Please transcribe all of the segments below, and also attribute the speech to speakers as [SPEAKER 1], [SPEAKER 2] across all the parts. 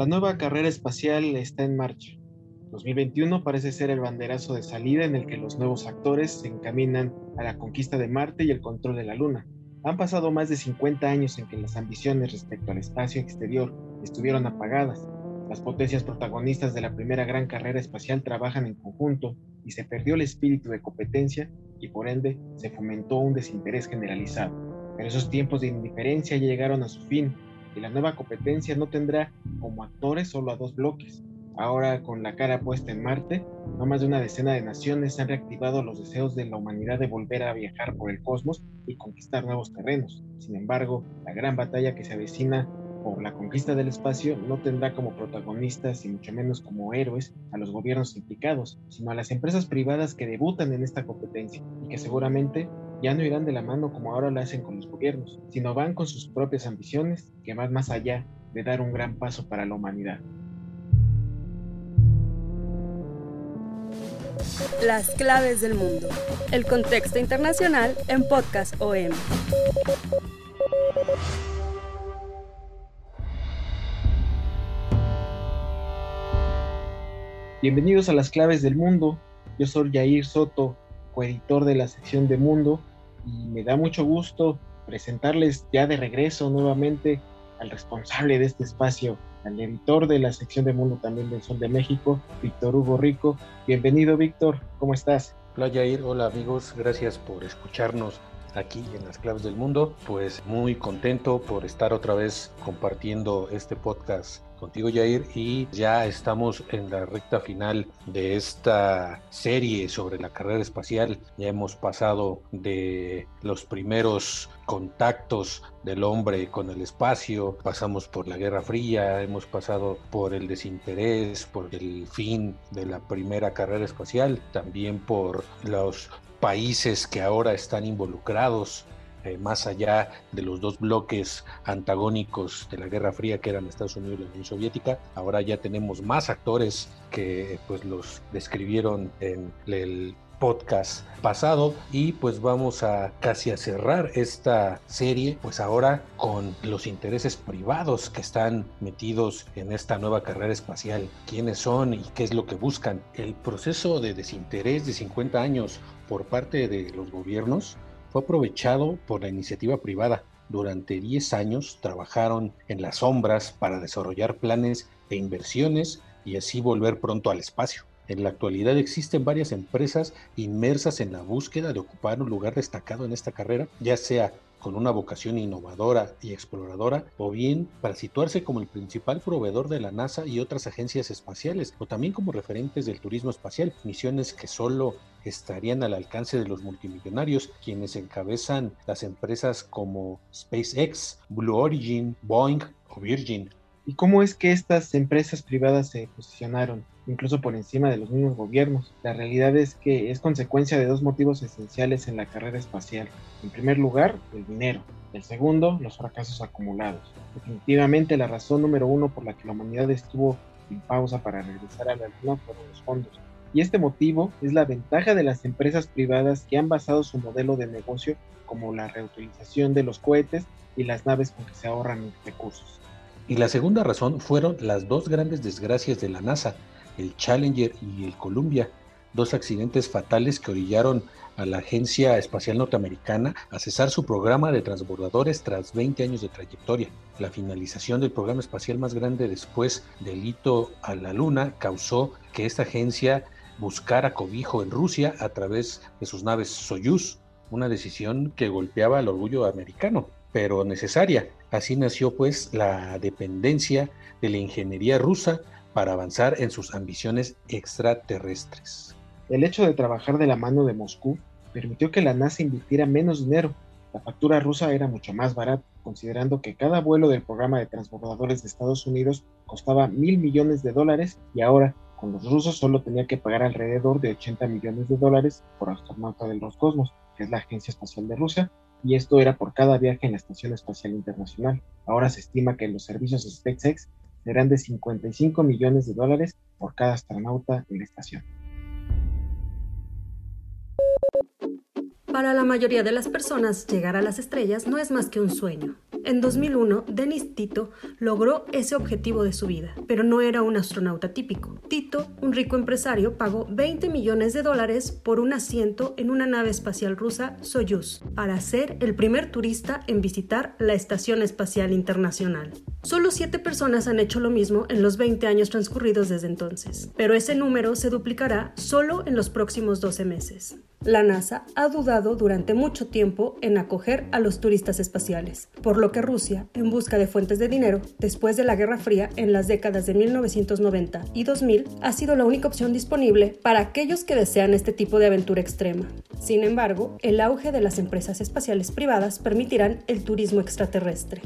[SPEAKER 1] La nueva carrera espacial está en marcha. 2021 parece ser el banderazo de salida en el que los nuevos actores se encaminan a la conquista de Marte y el control de la Luna. Han pasado más de 50 años en que las ambiciones respecto al espacio exterior estuvieron apagadas. Las potencias protagonistas de la primera gran carrera espacial trabajan en conjunto y se perdió el espíritu de competencia y por ende se fomentó un desinterés generalizado. Pero esos tiempos de indiferencia llegaron a su fin y la nueva competencia no tendrá como actores solo a dos bloques. Ahora, con la cara puesta en Marte, no más de una decena de naciones han reactivado los deseos de la humanidad de volver a viajar por el cosmos y conquistar nuevos terrenos. Sin embargo, la gran batalla que se avecina por la conquista del espacio no tendrá como protagonistas y mucho menos como héroes a los gobiernos implicados, sino a las empresas privadas que debutan en esta competencia y que seguramente ya no irán de la mano como ahora lo hacen con los gobiernos, sino van con sus propias ambiciones que van más allá de dar un gran paso para la humanidad.
[SPEAKER 2] Las claves del mundo. El contexto internacional en Podcast OM.
[SPEAKER 1] Bienvenidos a las claves del mundo. Yo soy Jair Soto, coeditor de la sección de Mundo, y me da mucho gusto presentarles ya de regreso nuevamente al responsable de este espacio, al editor de la sección de Mundo también del Sol de México, Víctor Hugo Rico. Bienvenido, Víctor, ¿cómo estás?
[SPEAKER 3] Hola, Jair. Hola, amigos. Gracias por escucharnos aquí en las claves del mundo. Pues muy contento por estar otra vez compartiendo este podcast contigo Jair y ya estamos en la recta final de esta serie sobre la carrera espacial. Ya hemos pasado de los primeros contactos del hombre con el espacio, pasamos por la Guerra Fría, hemos pasado por el desinterés, por el fin de la primera carrera espacial, también por los países que ahora están involucrados eh, más allá de los dos bloques antagónicos de la Guerra Fría que eran Estados Unidos y la Unión Soviética. Ahora ya tenemos más actores que pues los describieron en el podcast pasado y pues vamos a casi a cerrar esta serie pues ahora con los intereses privados que están metidos en esta nueva carrera espacial quiénes son y qué es lo que buscan el proceso de desinterés de 50 años por parte de los gobiernos fue aprovechado por la iniciativa privada. Durante 10 años trabajaron en las sombras para desarrollar planes e inversiones y así volver pronto al espacio. En la actualidad existen varias empresas inmersas en la búsqueda de ocupar un lugar destacado en esta carrera, ya sea con una vocación innovadora y exploradora, o bien para situarse como el principal proveedor de la NASA y otras agencias espaciales, o también como referentes del turismo espacial, misiones que solo estarían al alcance de los multimillonarios, quienes encabezan las empresas como SpaceX, Blue Origin, Boeing o Virgin.
[SPEAKER 1] ¿Y cómo es que estas empresas privadas se posicionaron, incluso por encima de los mismos gobiernos? La realidad es que es consecuencia de dos motivos esenciales en la carrera espacial. En primer lugar, el dinero. El segundo, los fracasos acumulados. Definitivamente la razón número uno por la que la humanidad estuvo en pausa para regresar a la Luna fueron los fondos y este motivo es la ventaja de las empresas privadas que han basado su modelo de negocio como la reutilización de los cohetes y las naves con que se ahorran recursos.
[SPEAKER 3] Y la segunda razón fueron las dos grandes desgracias de la NASA, el Challenger y el Columbia, dos accidentes fatales que orillaron a la Agencia Espacial Norteamericana a cesar su programa de transbordadores tras 20 años de trayectoria. La finalización del programa espacial más grande después del hito a la Luna causó que esta agencia buscar cobijo en Rusia a través de sus naves Soyuz, una decisión que golpeaba al orgullo americano, pero necesaria. Así nació pues la dependencia de la ingeniería rusa para avanzar en sus ambiciones extraterrestres.
[SPEAKER 1] El hecho de trabajar de la mano de Moscú permitió que la NASA invirtiera menos dinero. La factura rusa era mucho más barata, considerando que cada vuelo del programa de transbordadores de Estados Unidos costaba mil millones de dólares y ahora con los rusos solo tenía que pagar alrededor de 80 millones de dólares por astronauta del Roscosmos, que es la agencia espacial de Rusia, y esto era por cada viaje en la Estación Espacial Internacional. Ahora se estima que los servicios SpaceX serán de 55 millones de dólares por cada astronauta en la estación.
[SPEAKER 2] Para la mayoría de las personas, llegar a las estrellas no es más que un sueño. En 2001, Denis Tito logró ese objetivo de su vida, pero no era un astronauta típico. Tito, un rico empresario, pagó 20 millones de dólares por un asiento en una nave espacial rusa Soyuz para ser el primer turista en visitar la Estación Espacial Internacional. Solo siete personas han hecho lo mismo en los 20 años transcurridos desde entonces, pero ese número se duplicará solo en los próximos 12 meses. La NASA ha dudado durante mucho tiempo en acoger a los turistas espaciales, por lo que Rusia, en busca de fuentes de dinero, después de la Guerra Fría en las décadas de 1990 y 2000, ha sido la única opción disponible para aquellos que desean este tipo de aventura extrema. Sin embargo, el auge de las empresas espaciales privadas permitirán el turismo extraterrestre.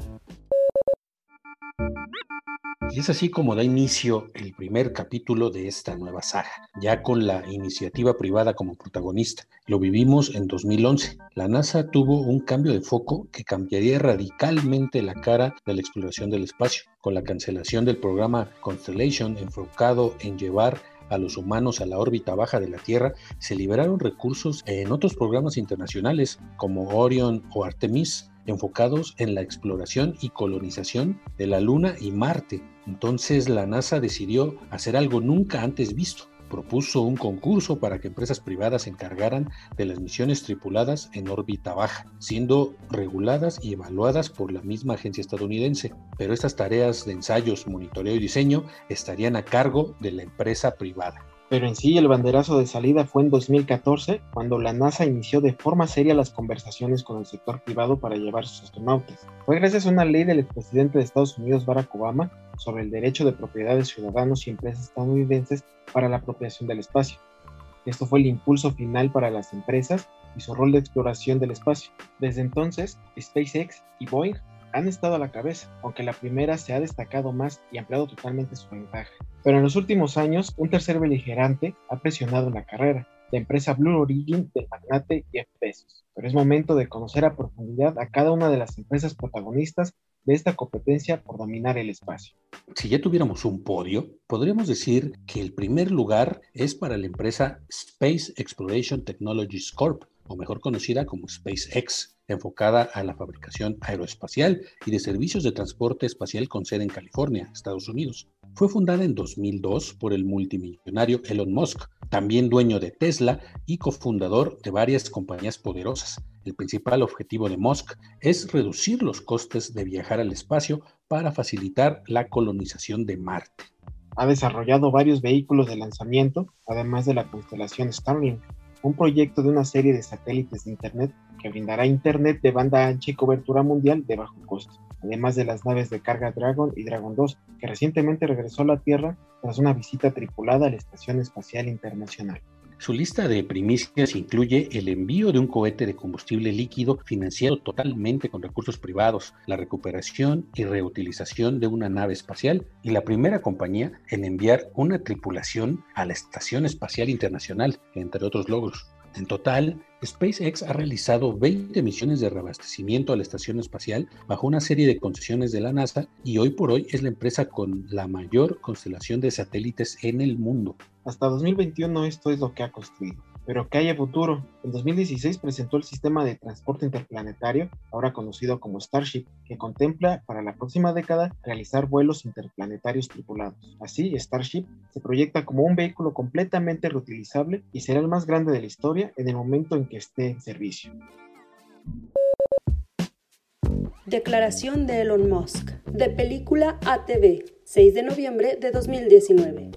[SPEAKER 3] Y es así como da inicio el primer capítulo de esta nueva saga, ya con la iniciativa privada como protagonista. Lo vivimos en 2011. La NASA tuvo un cambio de foco que cambiaría radicalmente la cara de la exploración del espacio, con la cancelación del programa Constellation enfocado en llevar a los humanos a la órbita baja de la Tierra, se liberaron recursos en otros programas internacionales como Orion o Artemis, enfocados en la exploración y colonización de la Luna y Marte. Entonces la NASA decidió hacer algo nunca antes visto. Propuso un concurso para que empresas privadas se encargaran de las misiones tripuladas en órbita baja, siendo reguladas y evaluadas por la misma agencia estadounidense. Pero estas tareas de ensayos, monitoreo y diseño estarían a cargo de la empresa privada.
[SPEAKER 1] Pero en sí el banderazo de salida fue en 2014, cuando la NASA inició de forma seria las conversaciones con el sector privado para llevar sus astronautas. Fue gracias a una ley del expresidente de Estados Unidos Barack Obama sobre el derecho de propiedad de ciudadanos y empresas estadounidenses para la apropiación del espacio. Esto fue el impulso final para las empresas y su rol de exploración del espacio. Desde entonces, SpaceX y Boeing han estado a la cabeza, aunque la primera se ha destacado más y ampliado totalmente su ventaja. Pero en los últimos años, un tercer beligerante ha presionado la carrera, la empresa Blue Origin del magnate Jeff Bezos. Pero es momento de conocer a profundidad a cada una de las empresas protagonistas de esta competencia por dominar el espacio.
[SPEAKER 3] Si ya tuviéramos un podio, podríamos decir que el primer lugar es para la empresa Space Exploration Technologies Corp, o mejor conocida como SpaceX, enfocada a la fabricación aeroespacial y de servicios de transporte espacial con sede en California, Estados Unidos. Fue fundada en 2002 por el multimillonario Elon Musk, también dueño de Tesla y cofundador de varias compañías poderosas. El principal objetivo de Musk es reducir los costes de viajar al espacio para facilitar la colonización de Marte.
[SPEAKER 1] Ha desarrollado varios vehículos de lanzamiento, además de la constelación Starlink, un proyecto de una serie de satélites de Internet que brindará Internet de banda ancha y cobertura mundial de bajo costo, además de las naves de carga Dragon y Dragon 2, que recientemente regresó a la Tierra tras una visita tripulada a la Estación Espacial Internacional.
[SPEAKER 3] Su lista de primicias incluye el envío de un cohete de combustible líquido financiado totalmente con recursos privados, la recuperación y reutilización de una nave espacial y la primera compañía en enviar una tripulación a la Estación Espacial Internacional, entre otros logros. En total, SpaceX ha realizado 20 misiones de reabastecimiento a la estación espacial bajo una serie de concesiones de la NASA y hoy por hoy es la empresa con la mayor constelación de satélites en el mundo.
[SPEAKER 1] Hasta 2021 esto es lo que ha construido pero que haya futuro. En 2016 presentó el sistema de transporte interplanetario, ahora conocido como Starship, que contempla para la próxima década realizar vuelos interplanetarios tripulados. Así, Starship se proyecta como un vehículo completamente reutilizable y será el más grande de la historia en el momento en que esté en servicio.
[SPEAKER 2] Declaración de Elon Musk, de película ATV, 6 de noviembre de 2019.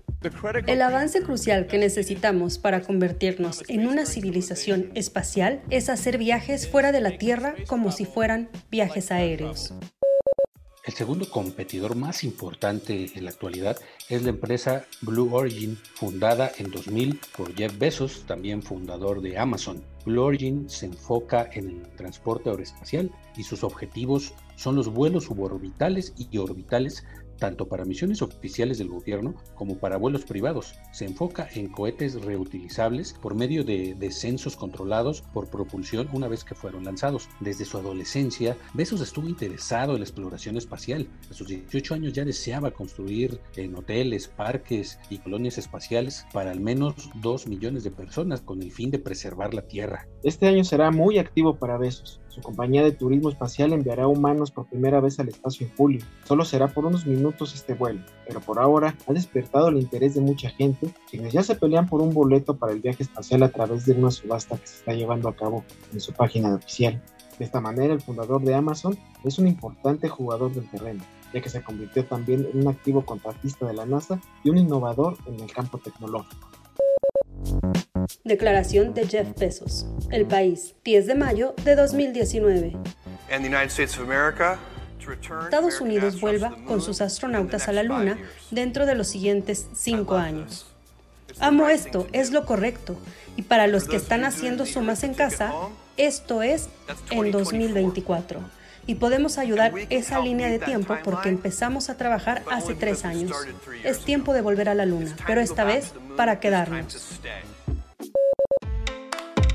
[SPEAKER 2] El avance crucial que necesitamos para convertirnos en una civilización espacial es hacer viajes fuera de la Tierra como si fueran viajes aéreos.
[SPEAKER 3] El segundo competidor más importante en la actualidad es la empresa Blue Origin, fundada en 2000 por Jeff Bezos, también fundador de Amazon. Blue Origin se enfoca en el transporte aeroespacial y sus objetivos son los vuelos suborbitales y orbitales tanto para misiones oficiales del gobierno como para vuelos privados. Se enfoca en cohetes reutilizables por medio de descensos controlados por propulsión una vez que fueron lanzados. Desde su adolescencia, Bezos estuvo interesado en la exploración espacial. A sus 18 años ya deseaba construir en hoteles, parques y colonias espaciales para al menos 2 millones de personas con el fin de preservar la Tierra.
[SPEAKER 1] Este año será muy activo para Bezos. Su compañía de turismo espacial enviará humanos por primera vez al espacio en julio. Solo será por unos minutos este vuelo, pero por ahora ha despertado el interés de mucha gente, quienes ya se pelean por un boleto para el viaje espacial a través de una subasta que se está llevando a cabo en su página oficial. De esta manera, el fundador de Amazon es un importante jugador del terreno, ya que se convirtió también en un activo contratista de la NASA y un innovador en el campo tecnológico.
[SPEAKER 2] Declaración de Jeff Bezos. El país, 10 de mayo de 2019. Estados Unidos vuelva con sus astronautas a la Luna dentro de los siguientes cinco años. Amo esto, es lo correcto. Y para los que están haciendo sumas en casa, esto es en 2024. Y podemos ayudar esa línea de tiempo porque empezamos a trabajar hace tres años. Es tiempo de volver a la Luna, pero esta vez para quedarnos.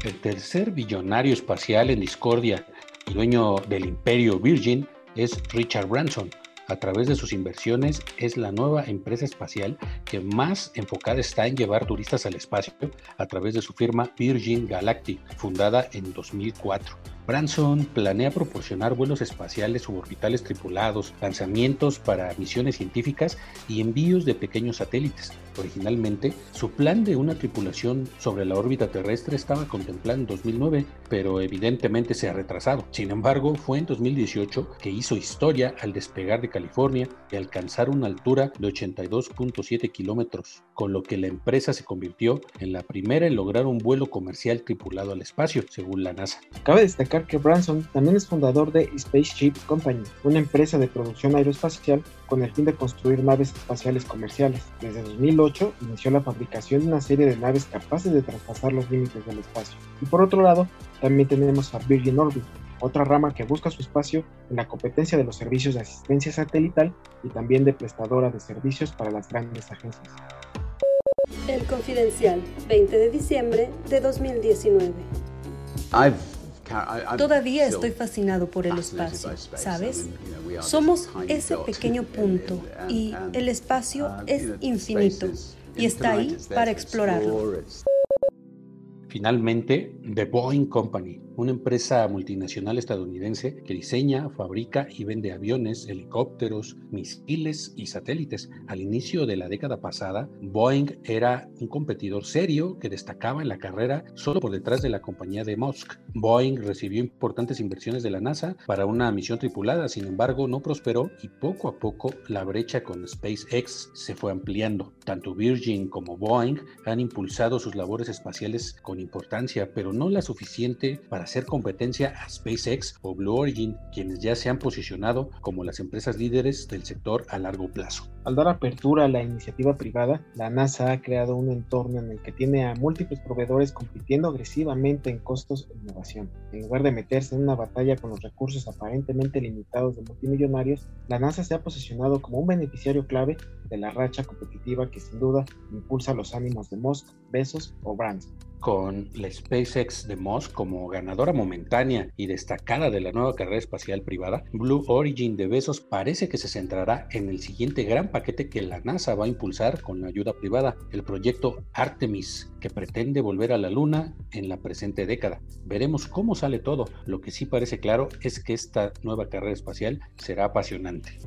[SPEAKER 3] El tercer billonario espacial en discordia y dueño del imperio Virgin es Richard Branson. A través de sus inversiones es la nueva empresa espacial que más enfocada está en llevar turistas al espacio a través de su firma Virgin Galactic, fundada en 2004. Branson planea proporcionar vuelos espaciales suborbitales tripulados, lanzamientos para misiones científicas y envíos de pequeños satélites. Originalmente, su plan de una tripulación sobre la órbita terrestre estaba contemplado en 2009, pero evidentemente se ha retrasado. Sin embargo, fue en 2018 que hizo historia al despegar de California y alcanzar una altura de 82.7 kilómetros, con lo que la empresa se convirtió en la primera en lograr un vuelo comercial tripulado al espacio, según la NASA.
[SPEAKER 1] Cabe destacar que Branson también es fundador de Spaceship Company, una empresa de producción aeroespacial con el fin de construir naves espaciales comerciales. Desde 2008 inició la fabricación de una serie de naves capaces de traspasar los límites del espacio. Y por otro lado, también tenemos a Virgin Orbit, otra rama que busca su espacio en la competencia de los servicios de asistencia satelital y también de prestadora de servicios para las grandes agencias.
[SPEAKER 2] El Confidencial, 20 de diciembre de 2019. Todavía estoy fascinado por el espacio, ¿sabes? Somos ese pequeño punto y el espacio es infinito y está ahí para explorarlo.
[SPEAKER 3] Finalmente, The Boeing Company, una empresa multinacional estadounidense que diseña, fabrica y vende aviones, helicópteros, misiles y satélites. Al inicio de la década pasada, Boeing era un competidor serio que destacaba en la carrera solo por detrás de la compañía de Musk. Boeing recibió importantes inversiones de la NASA para una misión tripulada, sin embargo no prosperó y poco a poco la brecha con SpaceX se fue ampliando. Tanto Virgin como Boeing han impulsado sus labores espaciales con importancia, pero no la suficiente para hacer competencia a SpaceX o Blue Origin, quienes ya se han posicionado como las empresas líderes del sector a largo plazo.
[SPEAKER 1] Al dar apertura a la iniciativa privada, la NASA ha creado un entorno en el que tiene a múltiples proveedores compitiendo agresivamente en costos e innovación. En lugar de meterse en una batalla con los recursos aparentemente limitados de multimillonarios, la NASA se ha posicionado como un beneficiario clave de la racha competitiva que sin duda impulsa los ánimos de Musk, Bezos o Branson
[SPEAKER 3] con la SpaceX de Musk como ganadora momentánea y destacada de la nueva carrera espacial privada, Blue Origin de Bezos parece que se centrará en el siguiente gran paquete que la NASA va a impulsar con la ayuda privada, el proyecto Artemis, que pretende volver a la Luna en la presente década. Veremos cómo sale todo. Lo que sí parece claro es que esta nueva carrera espacial será apasionante.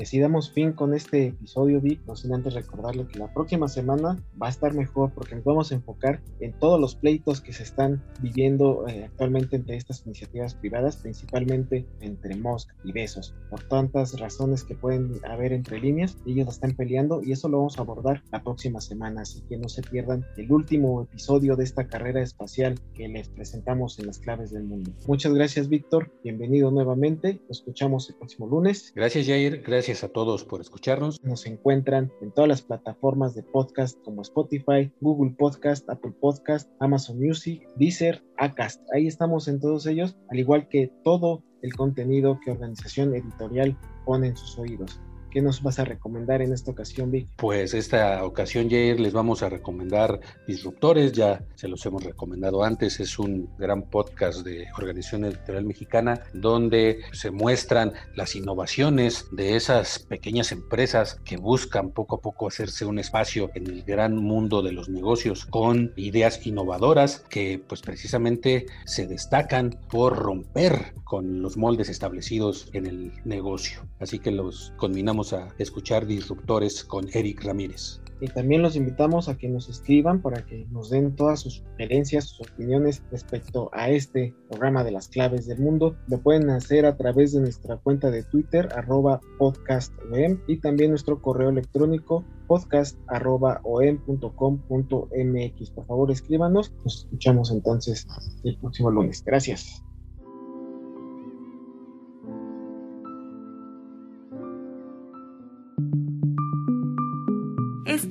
[SPEAKER 1] Y así damos fin con este episodio, Vic, no sin antes recordarle que la próxima semana va a estar mejor porque nos vamos a enfocar en todos los pleitos que se están viviendo eh, actualmente entre estas iniciativas privadas, principalmente entre Musk y Besos, por tantas razones que pueden haber entre líneas, ellos la están peleando y eso lo vamos a abordar la próxima semana, así que no se pierdan el último episodio de esta carrera espacial que les presentamos en las claves del mundo. Muchas gracias, Víctor, bienvenido nuevamente, nos escuchamos el próximo lunes.
[SPEAKER 3] Gracias, Jair, gracias a todos por escucharnos.
[SPEAKER 1] Nos encuentran en todas las plataformas de podcast como Spotify, Google Podcast, Apple Podcast, Amazon Music, Deezer, Acast. Ahí estamos en todos ellos, al igual que todo el contenido que Organización Editorial pone en sus oídos. ¿Qué nos vas a recomendar en esta ocasión, Vic?
[SPEAKER 3] Pues esta ocasión, Jair, les vamos a recomendar Disruptores, ya se los hemos recomendado antes, es un gran podcast de Organización Editorial Mexicana donde se muestran las innovaciones de esas pequeñas empresas que buscan poco a poco hacerse un espacio en el gran mundo de los negocios con ideas innovadoras que pues precisamente se destacan por romper con los moldes establecidos en el negocio. Así que los combinamos a escuchar Disruptores con Eric Ramírez.
[SPEAKER 1] Y también los invitamos a que nos escriban para que nos den todas sus sugerencias, sus opiniones respecto a este programa de las claves del mundo. Lo pueden hacer a través de nuestra cuenta de Twitter, arroba podcastom, y también nuestro correo electrónico podcast.om.com.mx. Por favor, escríbanos. Nos escuchamos entonces el próximo lunes. Gracias.